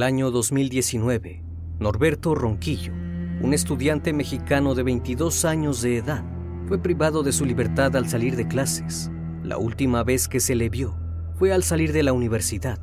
el año 2019, Norberto Ronquillo, un estudiante mexicano de 22 años de edad, fue privado de su libertad al salir de clases. La última vez que se le vio fue al salir de la universidad,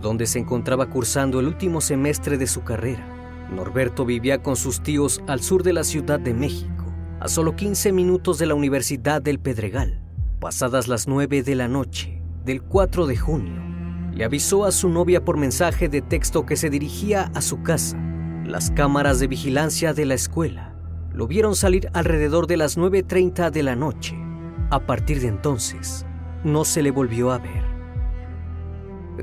donde se encontraba cursando el último semestre de su carrera. Norberto vivía con sus tíos al sur de la Ciudad de México, a solo 15 minutos de la Universidad del Pedregal. Pasadas las 9 de la noche del 4 de junio, le avisó a su novia por mensaje de texto que se dirigía a su casa. Las cámaras de vigilancia de la escuela lo vieron salir alrededor de las 9.30 de la noche. A partir de entonces, no se le volvió a ver.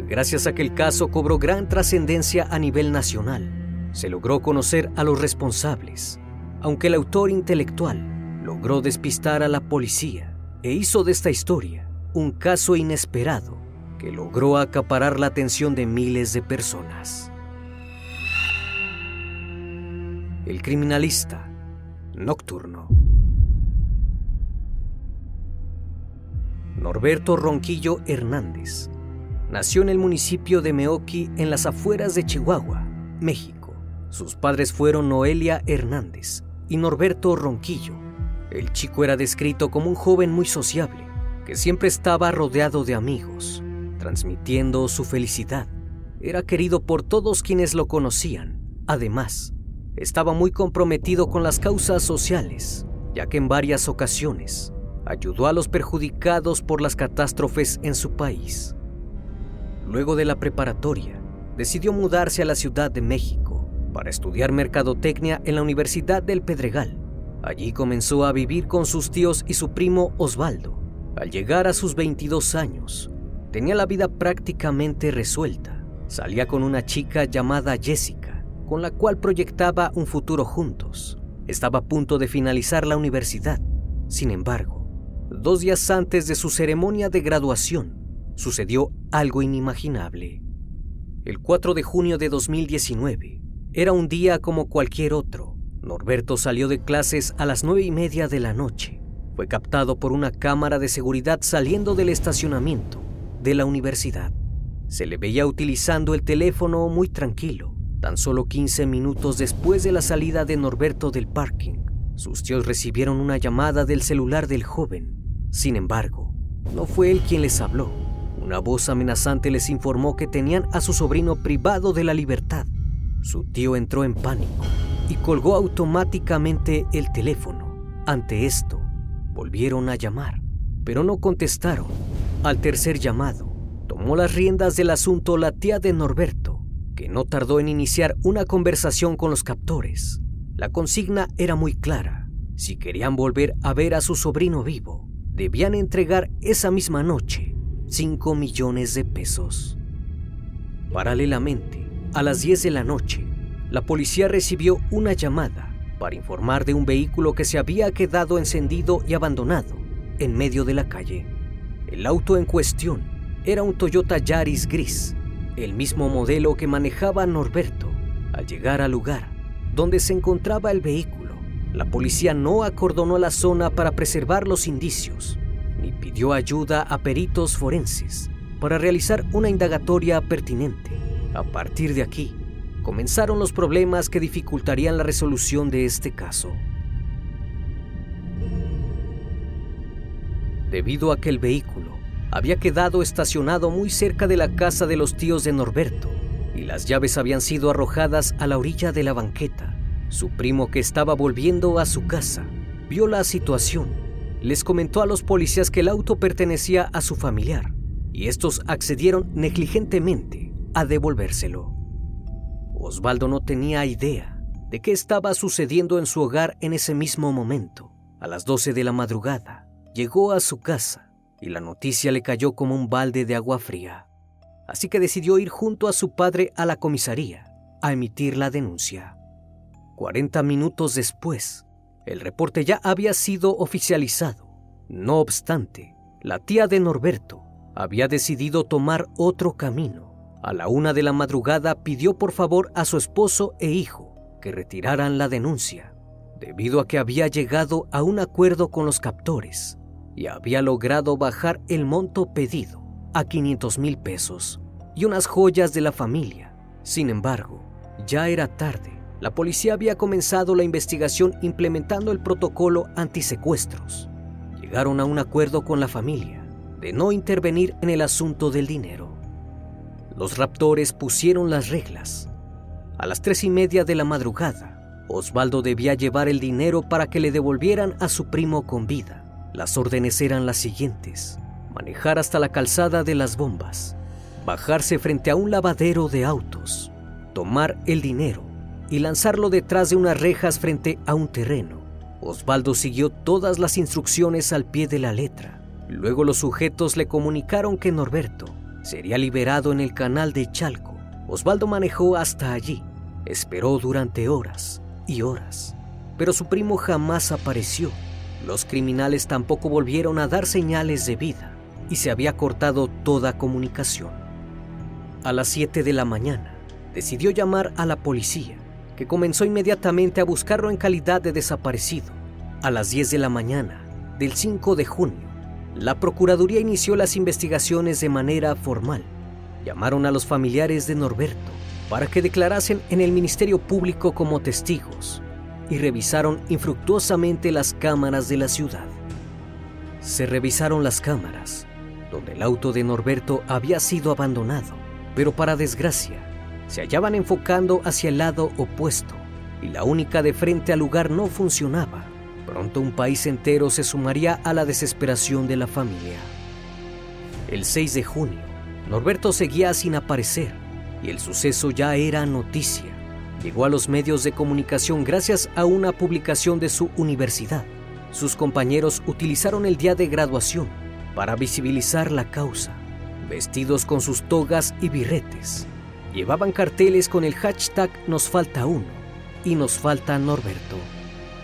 Gracias a que el caso cobró gran trascendencia a nivel nacional, se logró conocer a los responsables, aunque el autor intelectual logró despistar a la policía e hizo de esta historia un caso inesperado que logró acaparar la atención de miles de personas. El criminalista nocturno. Norberto Ronquillo Hernández nació en el municipio de Meoqui en las afueras de Chihuahua, México. Sus padres fueron Noelia Hernández y Norberto Ronquillo. El chico era descrito como un joven muy sociable, que siempre estaba rodeado de amigos, transmitiendo su felicidad. Era querido por todos quienes lo conocían. Además, estaba muy comprometido con las causas sociales, ya que en varias ocasiones ayudó a los perjudicados por las catástrofes en su país. Luego de la preparatoria, decidió mudarse a la Ciudad de México para estudiar mercadotecnia en la Universidad del Pedregal. Allí comenzó a vivir con sus tíos y su primo Osvaldo. Al llegar a sus 22 años, tenía la vida prácticamente resuelta. Salía con una chica llamada Jessica, con la cual proyectaba un futuro juntos. Estaba a punto de finalizar la universidad. Sin embargo, dos días antes de su ceremonia de graduación, sucedió algo inimaginable. El 4 de junio de 2019 era un día como cualquier otro. Norberto salió de clases a las nueve y media de la noche. Fue captado por una cámara de seguridad saliendo del estacionamiento de la universidad. Se le veía utilizando el teléfono muy tranquilo. Tan solo 15 minutos después de la salida de Norberto del parking, sus tíos recibieron una llamada del celular del joven. Sin embargo, no fue él quien les habló. Una voz amenazante les informó que tenían a su sobrino privado de la libertad. Su tío entró en pánico y colgó automáticamente el teléfono. Ante esto, volvieron a llamar, pero no contestaron. Al tercer llamado, tomó las riendas del asunto la tía de Norberto, que no tardó en iniciar una conversación con los captores. La consigna era muy clara. Si querían volver a ver a su sobrino vivo, debían entregar esa misma noche 5 millones de pesos. Paralelamente, a las 10 de la noche, la policía recibió una llamada para informar de un vehículo que se había quedado encendido y abandonado en medio de la calle. El auto en cuestión era un Toyota Yaris gris, el mismo modelo que manejaba Norberto. Al llegar al lugar, donde se encontraba el vehículo. La policía no acordonó la zona para preservar los indicios, ni pidió ayuda a peritos forenses para realizar una indagatoria pertinente. A partir de aquí, comenzaron los problemas que dificultarían la resolución de este caso. Debido a que el vehículo había quedado estacionado muy cerca de la casa de los tíos de Norberto, y las llaves habían sido arrojadas a la orilla de la banqueta. Su primo que estaba volviendo a su casa vio la situación. Les comentó a los policías que el auto pertenecía a su familiar y estos accedieron negligentemente a devolvérselo. Osvaldo no tenía idea de qué estaba sucediendo en su hogar en ese mismo momento. A las 12 de la madrugada llegó a su casa y la noticia le cayó como un balde de agua fría así que decidió ir junto a su padre a la comisaría a emitir la denuncia. 40 minutos después, el reporte ya había sido oficializado. No obstante, la tía de Norberto había decidido tomar otro camino. A la una de la madrugada pidió por favor a su esposo e hijo que retiraran la denuncia, debido a que había llegado a un acuerdo con los captores y había logrado bajar el monto pedido a 500 mil pesos y unas joyas de la familia. Sin embargo, ya era tarde. La policía había comenzado la investigación implementando el protocolo antisecuestros. Llegaron a un acuerdo con la familia de no intervenir en el asunto del dinero. Los raptores pusieron las reglas. A las tres y media de la madrugada, Osvaldo debía llevar el dinero para que le devolvieran a su primo con vida. Las órdenes eran las siguientes manejar hasta la calzada de las bombas, bajarse frente a un lavadero de autos, tomar el dinero y lanzarlo detrás de unas rejas frente a un terreno. Osvaldo siguió todas las instrucciones al pie de la letra. Luego los sujetos le comunicaron que Norberto sería liberado en el canal de Chalco. Osvaldo manejó hasta allí. Esperó durante horas y horas, pero su primo jamás apareció. Los criminales tampoco volvieron a dar señales de vida y se había cortado toda comunicación. A las 7 de la mañana, decidió llamar a la policía, que comenzó inmediatamente a buscarlo en calidad de desaparecido. A las 10 de la mañana del 5 de junio, la Procuraduría inició las investigaciones de manera formal. Llamaron a los familiares de Norberto para que declarasen en el Ministerio Público como testigos y revisaron infructuosamente las cámaras de la ciudad. Se revisaron las cámaras donde el auto de Norberto había sido abandonado, pero para desgracia, se hallaban enfocando hacia el lado opuesto y la única de frente al lugar no funcionaba. Pronto un país entero se sumaría a la desesperación de la familia. El 6 de junio, Norberto seguía sin aparecer y el suceso ya era noticia. Llegó a los medios de comunicación gracias a una publicación de su universidad. Sus compañeros utilizaron el día de graduación para visibilizar la causa, vestidos con sus togas y birretes. llevaban carteles con el hashtag Nos falta uno y Nos falta Norberto.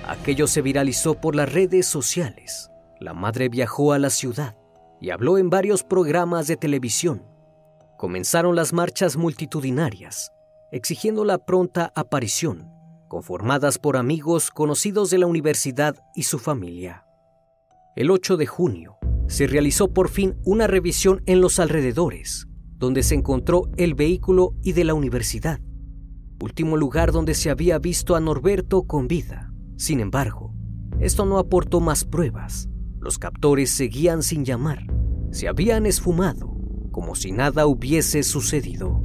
Aquello se viralizó por las redes sociales. La madre viajó a la ciudad y habló en varios programas de televisión. Comenzaron las marchas multitudinarias, exigiendo la pronta aparición, conformadas por amigos conocidos de la universidad y su familia. El 8 de junio se realizó por fin una revisión en los alrededores, donde se encontró el vehículo y de la universidad, último lugar donde se había visto a Norberto con vida. Sin embargo, esto no aportó más pruebas. Los captores seguían sin llamar. Se habían esfumado, como si nada hubiese sucedido.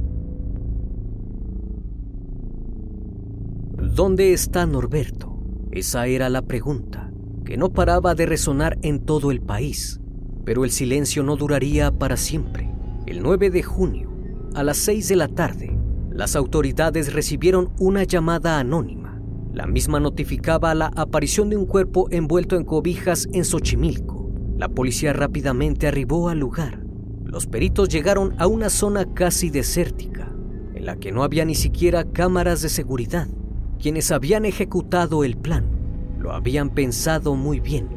¿Dónde está Norberto? Esa era la pregunta, que no paraba de resonar en todo el país. Pero el silencio no duraría para siempre. El 9 de junio, a las 6 de la tarde, las autoridades recibieron una llamada anónima la misma notificaba la aparición de un cuerpo envuelto en cobijas en Xochimilco. La policía rápidamente arribó al lugar. Los peritos llegaron a una zona casi desértica, en la que no había ni siquiera cámaras de seguridad. Quienes habían ejecutado el plan lo habían pensado muy bien.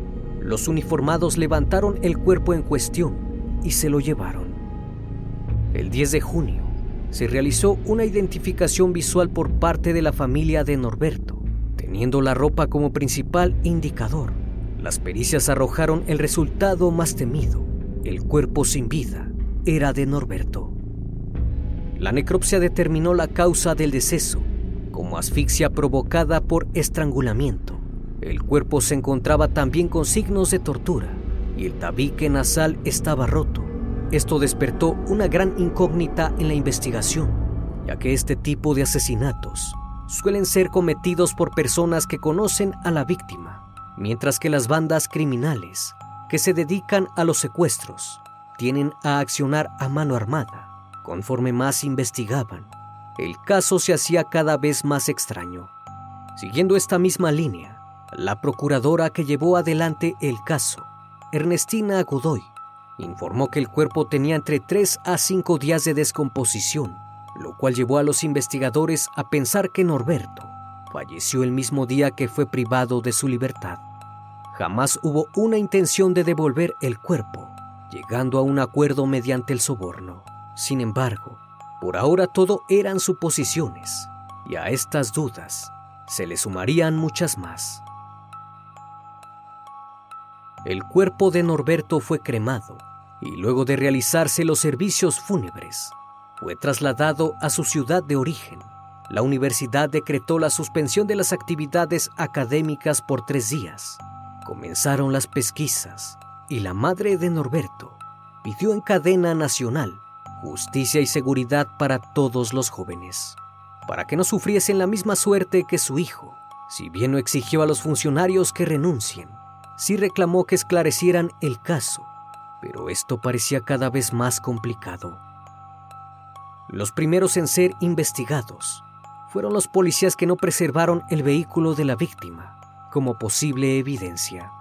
Los uniformados levantaron el cuerpo en cuestión y se lo llevaron. El 10 de junio se realizó una identificación visual por parte de la familia de Norberto teniendo la ropa como principal indicador. Las pericias arrojaron el resultado más temido. El cuerpo sin vida era de Norberto. La necropsia determinó la causa del deceso como asfixia provocada por estrangulamiento. El cuerpo se encontraba también con signos de tortura y el tabique nasal estaba roto. Esto despertó una gran incógnita en la investigación, ya que este tipo de asesinatos suelen ser cometidos por personas que conocen a la víctima, mientras que las bandas criminales que se dedican a los secuestros tienen a accionar a mano armada. Conforme más investigaban, el caso se hacía cada vez más extraño. Siguiendo esta misma línea, la procuradora que llevó adelante el caso, Ernestina Godoy, informó que el cuerpo tenía entre 3 a 5 días de descomposición lo cual llevó a los investigadores a pensar que Norberto falleció el mismo día que fue privado de su libertad. Jamás hubo una intención de devolver el cuerpo, llegando a un acuerdo mediante el soborno. Sin embargo, por ahora todo eran suposiciones, y a estas dudas se le sumarían muchas más. El cuerpo de Norberto fue cremado y luego de realizarse los servicios fúnebres, fue trasladado a su ciudad de origen. La universidad decretó la suspensión de las actividades académicas por tres días. Comenzaron las pesquisas y la madre de Norberto pidió en cadena nacional justicia y seguridad para todos los jóvenes, para que no sufriesen la misma suerte que su hijo. Si bien no exigió a los funcionarios que renuncien, sí reclamó que esclarecieran el caso, pero esto parecía cada vez más complicado. Los primeros en ser investigados fueron los policías que no preservaron el vehículo de la víctima como posible evidencia.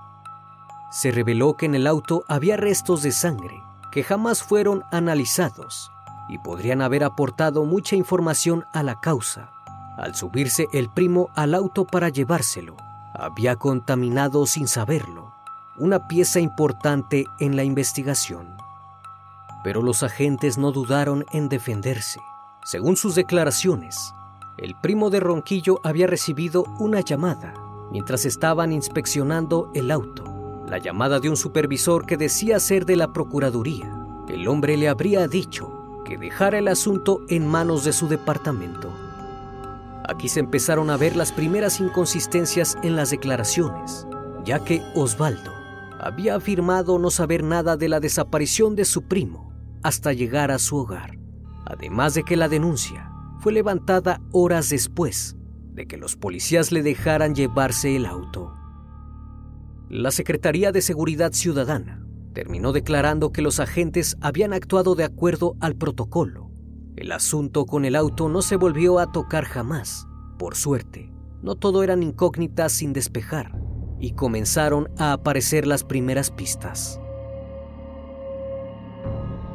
Se reveló que en el auto había restos de sangre que jamás fueron analizados y podrían haber aportado mucha información a la causa. Al subirse el primo al auto para llevárselo, había contaminado sin saberlo una pieza importante en la investigación pero los agentes no dudaron en defenderse. Según sus declaraciones, el primo de Ronquillo había recibido una llamada mientras estaban inspeccionando el auto. La llamada de un supervisor que decía ser de la Procuraduría. El hombre le habría dicho que dejara el asunto en manos de su departamento. Aquí se empezaron a ver las primeras inconsistencias en las declaraciones, ya que Osvaldo había afirmado no saber nada de la desaparición de su primo hasta llegar a su hogar. Además de que la denuncia fue levantada horas después de que los policías le dejaran llevarse el auto. La Secretaría de Seguridad Ciudadana terminó declarando que los agentes habían actuado de acuerdo al protocolo. El asunto con el auto no se volvió a tocar jamás. Por suerte, no todo eran incógnitas sin despejar y comenzaron a aparecer las primeras pistas.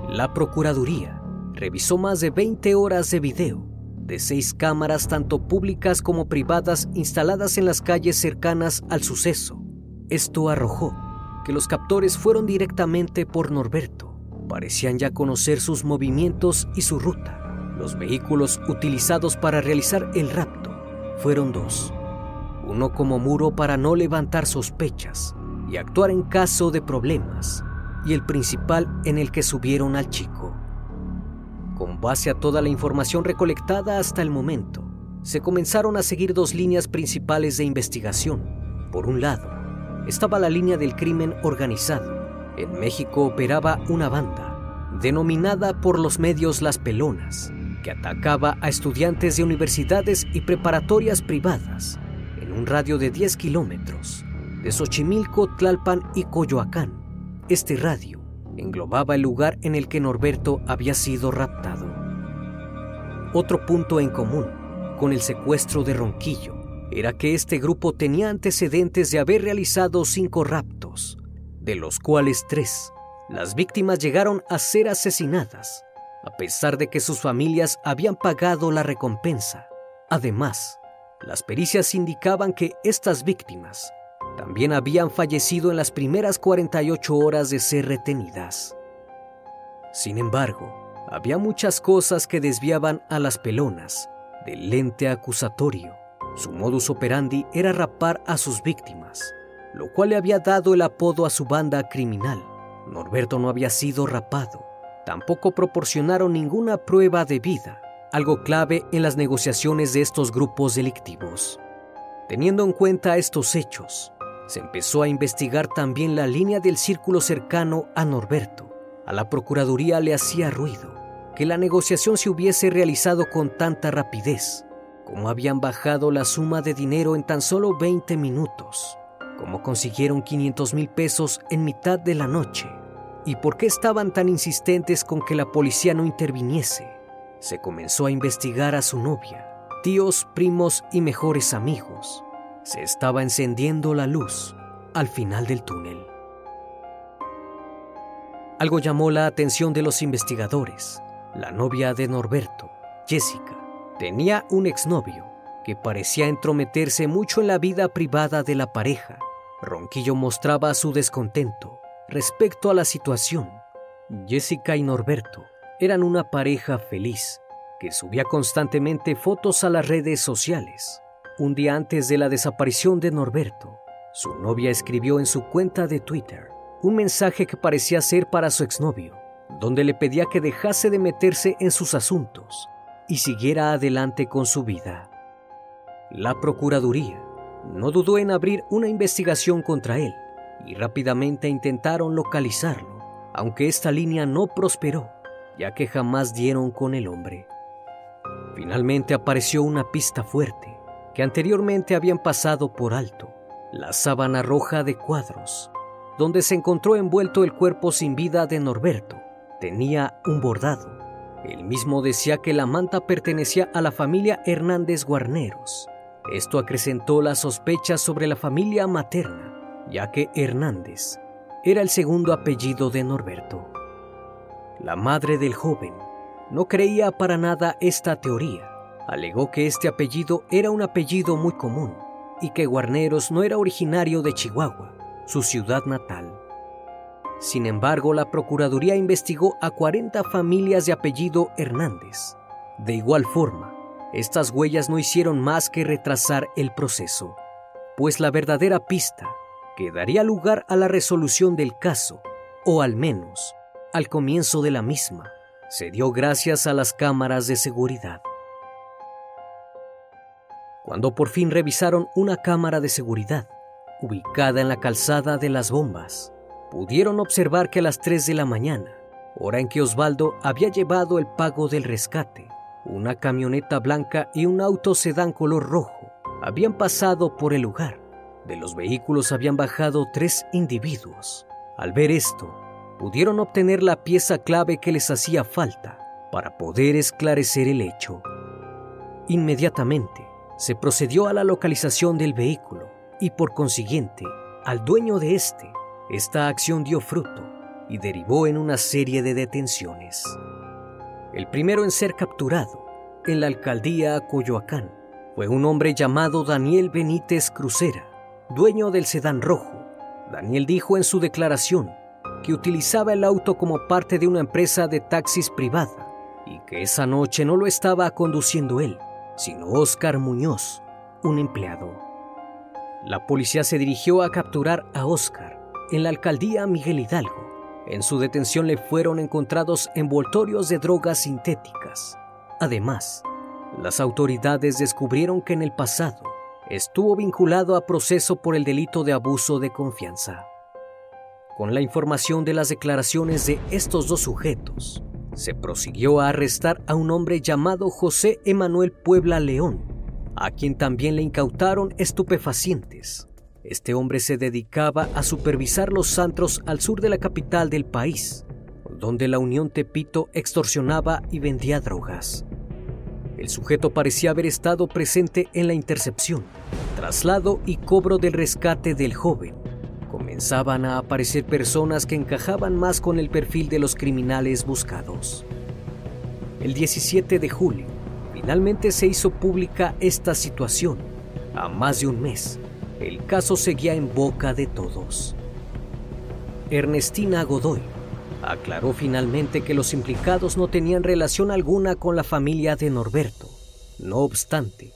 La Procuraduría revisó más de 20 horas de video de seis cámaras tanto públicas como privadas instaladas en las calles cercanas al suceso. Esto arrojó que los captores fueron directamente por Norberto. Parecían ya conocer sus movimientos y su ruta. Los vehículos utilizados para realizar el rapto fueron dos. Uno como muro para no levantar sospechas y actuar en caso de problemas, y el principal en el que subieron al chico. Con base a toda la información recolectada hasta el momento, se comenzaron a seguir dos líneas principales de investigación. Por un lado, estaba la línea del crimen organizado. En México operaba una banda, denominada por los medios Las Pelonas, que atacaba a estudiantes de universidades y preparatorias privadas en un radio de 10 kilómetros de Xochimilco, Tlalpan y Coyoacán. Este radio englobaba el lugar en el que Norberto había sido raptado. Otro punto en común con el secuestro de Ronquillo era que este grupo tenía antecedentes de haber realizado cinco raptos, de los cuales tres, las víctimas llegaron a ser asesinadas, a pesar de que sus familias habían pagado la recompensa. Además, las pericias indicaban que estas víctimas también habían fallecido en las primeras 48 horas de ser retenidas. Sin embargo, había muchas cosas que desviaban a las pelonas del lente acusatorio. Su modus operandi era rapar a sus víctimas, lo cual le había dado el apodo a su banda criminal. Norberto no había sido rapado. Tampoco proporcionaron ninguna prueba de vida, algo clave en las negociaciones de estos grupos delictivos. Teniendo en cuenta estos hechos, se empezó a investigar también la línea del círculo cercano a Norberto. A la Procuraduría le hacía ruido que la negociación se hubiese realizado con tanta rapidez, como habían bajado la suma de dinero en tan solo 20 minutos, como consiguieron 500 mil pesos en mitad de la noche, y por qué estaban tan insistentes con que la policía no interviniese. Se comenzó a investigar a su novia, tíos, primos y mejores amigos se estaba encendiendo la luz al final del túnel. Algo llamó la atención de los investigadores. La novia de Norberto, Jessica, tenía un exnovio que parecía entrometerse mucho en la vida privada de la pareja. Ronquillo mostraba su descontento respecto a la situación. Jessica y Norberto eran una pareja feliz que subía constantemente fotos a las redes sociales un día antes de la desaparición de Norberto, su novia escribió en su cuenta de Twitter un mensaje que parecía ser para su exnovio, donde le pedía que dejase de meterse en sus asuntos y siguiera adelante con su vida. La Procuraduría no dudó en abrir una investigación contra él y rápidamente intentaron localizarlo, aunque esta línea no prosperó, ya que jamás dieron con el hombre. Finalmente apareció una pista fuerte que anteriormente habían pasado por alto, la sábana roja de cuadros, donde se encontró envuelto el cuerpo sin vida de Norberto. Tenía un bordado. Él mismo decía que la manta pertenecía a la familia Hernández Guarneros. Esto acrecentó las sospechas sobre la familia materna, ya que Hernández era el segundo apellido de Norberto. La madre del joven no creía para nada esta teoría alegó que este apellido era un apellido muy común y que Guarneros no era originario de Chihuahua, su ciudad natal. Sin embargo, la Procuraduría investigó a 40 familias de apellido Hernández. De igual forma, estas huellas no hicieron más que retrasar el proceso, pues la verdadera pista que daría lugar a la resolución del caso, o al menos al comienzo de la misma, se dio gracias a las cámaras de seguridad. Cuando por fin revisaron una cámara de seguridad ubicada en la calzada de las bombas, pudieron observar que a las 3 de la mañana, hora en que Osvaldo había llevado el pago del rescate, una camioneta blanca y un auto sedán color rojo habían pasado por el lugar. De los vehículos habían bajado tres individuos. Al ver esto, pudieron obtener la pieza clave que les hacía falta para poder esclarecer el hecho. Inmediatamente, se procedió a la localización del vehículo y por consiguiente al dueño de este. Esta acción dio fruto y derivó en una serie de detenciones. El primero en ser capturado, en la alcaldía Coyoacán, fue un hombre llamado Daniel Benítez Crucera, dueño del sedán rojo. Daniel dijo en su declaración que utilizaba el auto como parte de una empresa de taxis privada y que esa noche no lo estaba conduciendo él, sino Oscar Muñoz, un empleado. La policía se dirigió a capturar a Oscar en la alcaldía Miguel Hidalgo. En su detención le fueron encontrados envoltorios de drogas sintéticas. Además, las autoridades descubrieron que en el pasado estuvo vinculado a proceso por el delito de abuso de confianza. Con la información de las declaraciones de estos dos sujetos, se prosiguió a arrestar a un hombre llamado José Emanuel Puebla León, a quien también le incautaron estupefacientes. Este hombre se dedicaba a supervisar los antros al sur de la capital del país, donde la Unión Tepito extorsionaba y vendía drogas. El sujeto parecía haber estado presente en la intercepción, traslado y cobro del rescate del joven. Comenzaban a aparecer personas que encajaban más con el perfil de los criminales buscados. El 17 de julio, finalmente se hizo pública esta situación. A más de un mes, el caso seguía en boca de todos. Ernestina Godoy, aclaró finalmente que los implicados no tenían relación alguna con la familia de Norberto. No obstante,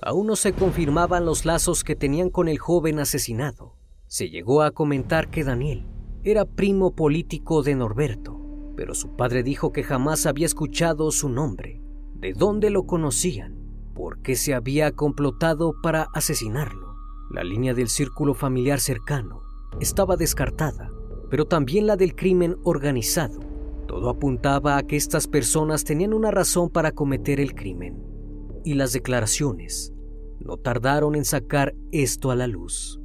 aún no se confirmaban los lazos que tenían con el joven asesinado. Se llegó a comentar que Daniel era primo político de Norberto, pero su padre dijo que jamás había escuchado su nombre, de dónde lo conocían, por qué se había complotado para asesinarlo. La línea del círculo familiar cercano estaba descartada pero también la del crimen organizado. Todo apuntaba a que estas personas tenían una razón para cometer el crimen. Y las declaraciones no tardaron en sacar esto a la luz.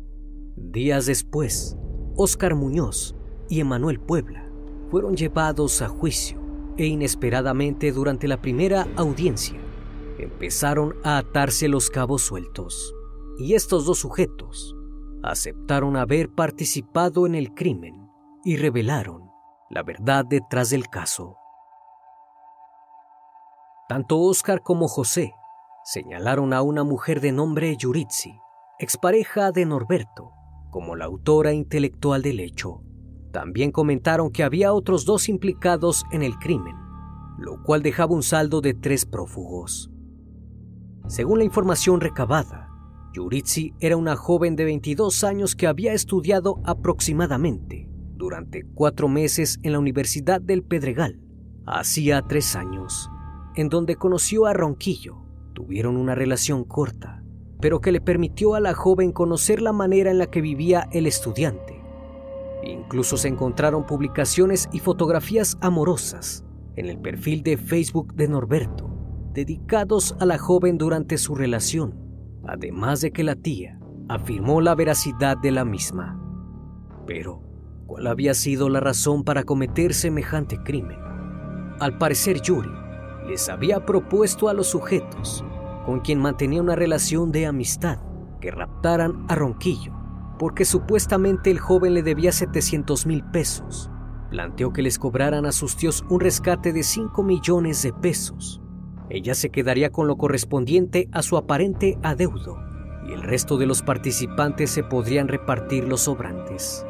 Días después, Óscar Muñoz y Emanuel Puebla fueron llevados a juicio e inesperadamente durante la primera audiencia empezaron a atarse los cabos sueltos. Y estos dos sujetos aceptaron haber participado en el crimen y revelaron la verdad detrás del caso. Tanto Oscar como José señalaron a una mujer de nombre Yuritsi, expareja de Norberto, como la autora intelectual del hecho. También comentaron que había otros dos implicados en el crimen, lo cual dejaba un saldo de tres prófugos. Según la información recabada, Yuritsi era una joven de 22 años que había estudiado aproximadamente durante cuatro meses en la Universidad del Pedregal, hacía tres años, en donde conoció a Ronquillo. Tuvieron una relación corta, pero que le permitió a la joven conocer la manera en la que vivía el estudiante. Incluso se encontraron publicaciones y fotografías amorosas en el perfil de Facebook de Norberto, dedicados a la joven durante su relación, además de que la tía afirmó la veracidad de la misma. Pero cuál había sido la razón para cometer semejante crimen. Al parecer Yuri les había propuesto a los sujetos con quien mantenía una relación de amistad que raptaran a Ronquillo, porque supuestamente el joven le debía 700 mil pesos. Planteó que les cobraran a sus tíos un rescate de 5 millones de pesos. Ella se quedaría con lo correspondiente a su aparente adeudo y el resto de los participantes se podrían repartir los sobrantes.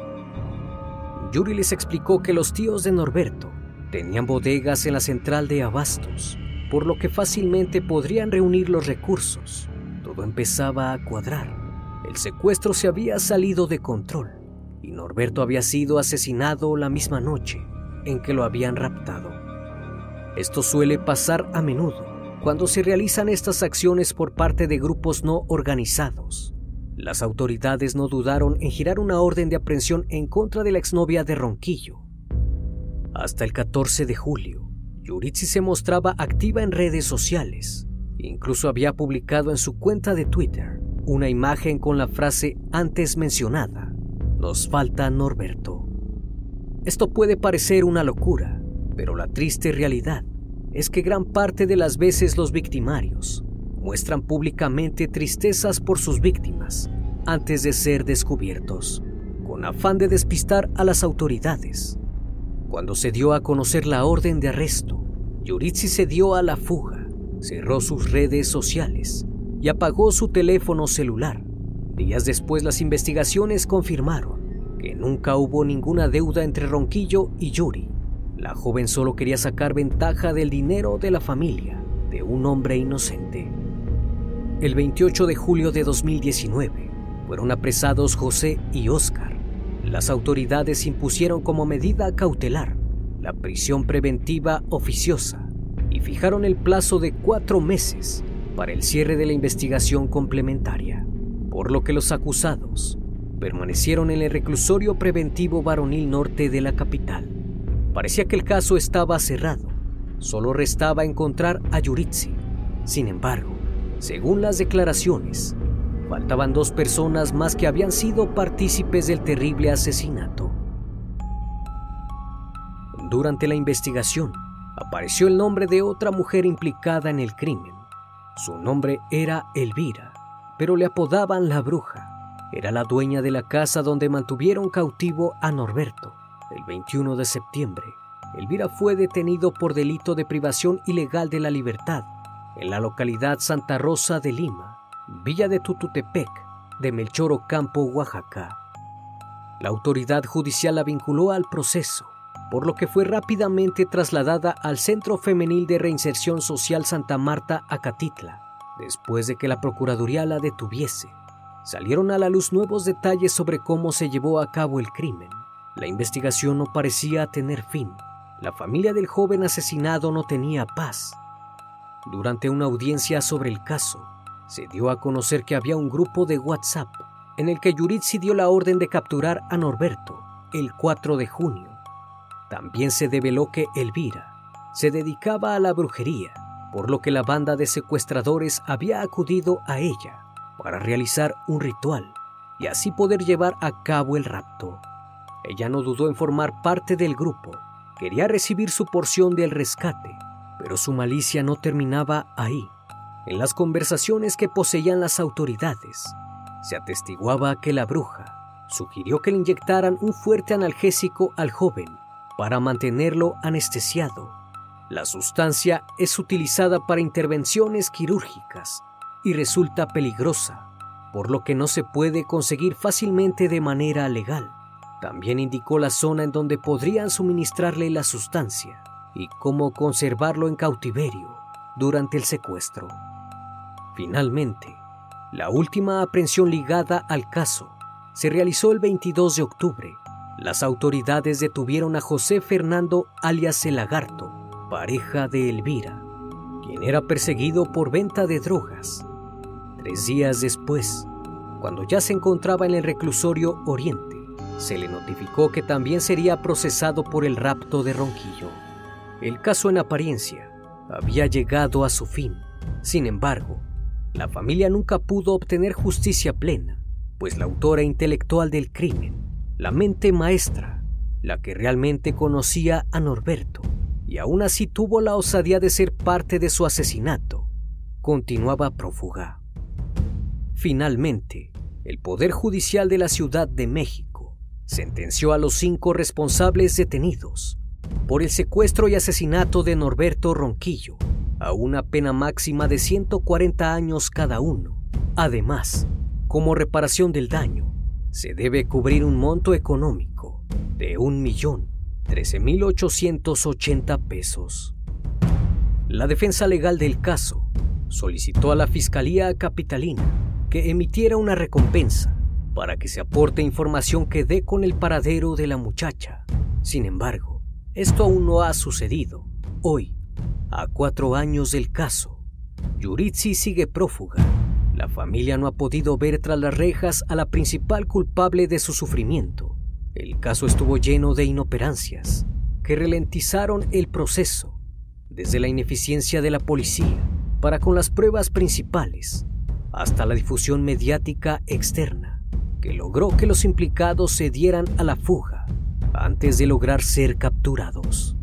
Yuri les explicó que los tíos de Norberto tenían bodegas en la central de abastos, por lo que fácilmente podrían reunir los recursos. Todo empezaba a cuadrar. El secuestro se había salido de control y Norberto había sido asesinado la misma noche en que lo habían raptado. Esto suele pasar a menudo cuando se realizan estas acciones por parte de grupos no organizados. Las autoridades no dudaron en girar una orden de aprehensión en contra de la exnovia de Ronquillo. Hasta el 14 de julio, Yuritsi se mostraba activa en redes sociales. Incluso había publicado en su cuenta de Twitter una imagen con la frase antes mencionada, nos falta Norberto. Esto puede parecer una locura, pero la triste realidad es que gran parte de las veces los victimarios muestran públicamente tristezas por sus víctimas antes de ser descubiertos, con afán de despistar a las autoridades. Cuando se dio a conocer la orden de arresto, Yuritsi se dio a la fuga, cerró sus redes sociales y apagó su teléfono celular. Días después las investigaciones confirmaron que nunca hubo ninguna deuda entre Ronquillo y Yuri. La joven solo quería sacar ventaja del dinero de la familia de un hombre inocente. El 28 de julio de 2019 fueron apresados José y Oscar. Las autoridades impusieron como medida cautelar la prisión preventiva oficiosa y fijaron el plazo de cuatro meses para el cierre de la investigación complementaria, por lo que los acusados permanecieron en el reclusorio preventivo varonil norte de la capital. Parecía que el caso estaba cerrado, solo restaba encontrar a Yuritsi. Sin embargo, según las declaraciones, faltaban dos personas más que habían sido partícipes del terrible asesinato. Durante la investigación, apareció el nombre de otra mujer implicada en el crimen. Su nombre era Elvira, pero le apodaban la bruja. Era la dueña de la casa donde mantuvieron cautivo a Norberto. El 21 de septiembre, Elvira fue detenido por delito de privación ilegal de la libertad en la localidad Santa Rosa de Lima, Villa de Tututepec, de Melchor Ocampo, Oaxaca. La autoridad judicial la vinculó al proceso, por lo que fue rápidamente trasladada al Centro Femenil de Reinserción Social Santa Marta, Acatitla, después de que la Procuraduría la detuviese. Salieron a la luz nuevos detalles sobre cómo se llevó a cabo el crimen. La investigación no parecía tener fin. La familia del joven asesinado no tenía paz. Durante una audiencia sobre el caso, se dio a conocer que había un grupo de WhatsApp en el que Yuritsi dio la orden de capturar a Norberto el 4 de junio. También se develó que Elvira se dedicaba a la brujería, por lo que la banda de secuestradores había acudido a ella para realizar un ritual y así poder llevar a cabo el rapto. Ella no dudó en formar parte del grupo, quería recibir su porción del rescate, pero su malicia no terminaba ahí. En las conversaciones que poseían las autoridades, se atestiguaba que la bruja sugirió que le inyectaran un fuerte analgésico al joven para mantenerlo anestesiado. La sustancia es utilizada para intervenciones quirúrgicas y resulta peligrosa, por lo que no se puede conseguir fácilmente de manera legal. También indicó la zona en donde podrían suministrarle la sustancia y cómo conservarlo en cautiverio durante el secuestro. Finalmente, la última aprehensión ligada al caso se realizó el 22 de octubre. Las autoridades detuvieron a José Fernando alias el Lagarto, pareja de Elvira, quien era perseguido por venta de drogas. Tres días después, cuando ya se encontraba en el reclusorio Oriente, se le notificó que también sería procesado por el rapto de Ronquillo. El caso en apariencia había llegado a su fin. Sin embargo, la familia nunca pudo obtener justicia plena, pues la autora intelectual del crimen, la mente maestra, la que realmente conocía a Norberto y aún así tuvo la osadía de ser parte de su asesinato, continuaba prófuga. Finalmente, el Poder Judicial de la Ciudad de México sentenció a los cinco responsables detenidos por el secuestro y asesinato de Norberto Ronquillo a una pena máxima de 140 años cada uno. Además, como reparación del daño, se debe cubrir un monto económico de 1.013.880 pesos. La defensa legal del caso solicitó a la Fiscalía Capitalina que emitiera una recompensa para que se aporte información que dé con el paradero de la muchacha. Sin embargo, esto aún no ha sucedido. Hoy, a cuatro años del caso, Yuritsi sigue prófuga. La familia no ha podido ver tras las rejas a la principal culpable de su sufrimiento. El caso estuvo lleno de inoperancias que ralentizaron el proceso, desde la ineficiencia de la policía para con las pruebas principales, hasta la difusión mediática externa, que logró que los implicados se dieran a la fuga antes de lograr ser capturados.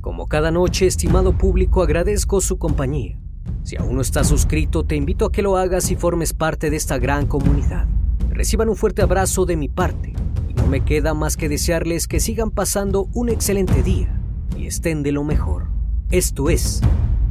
Como cada noche, estimado público, agradezco su compañía. Si aún no estás suscrito, te invito a que lo hagas y formes parte de esta gran comunidad. Reciban un fuerte abrazo de mi parte y no me queda más que desearles que sigan pasando un excelente día y estén de lo mejor. Esto es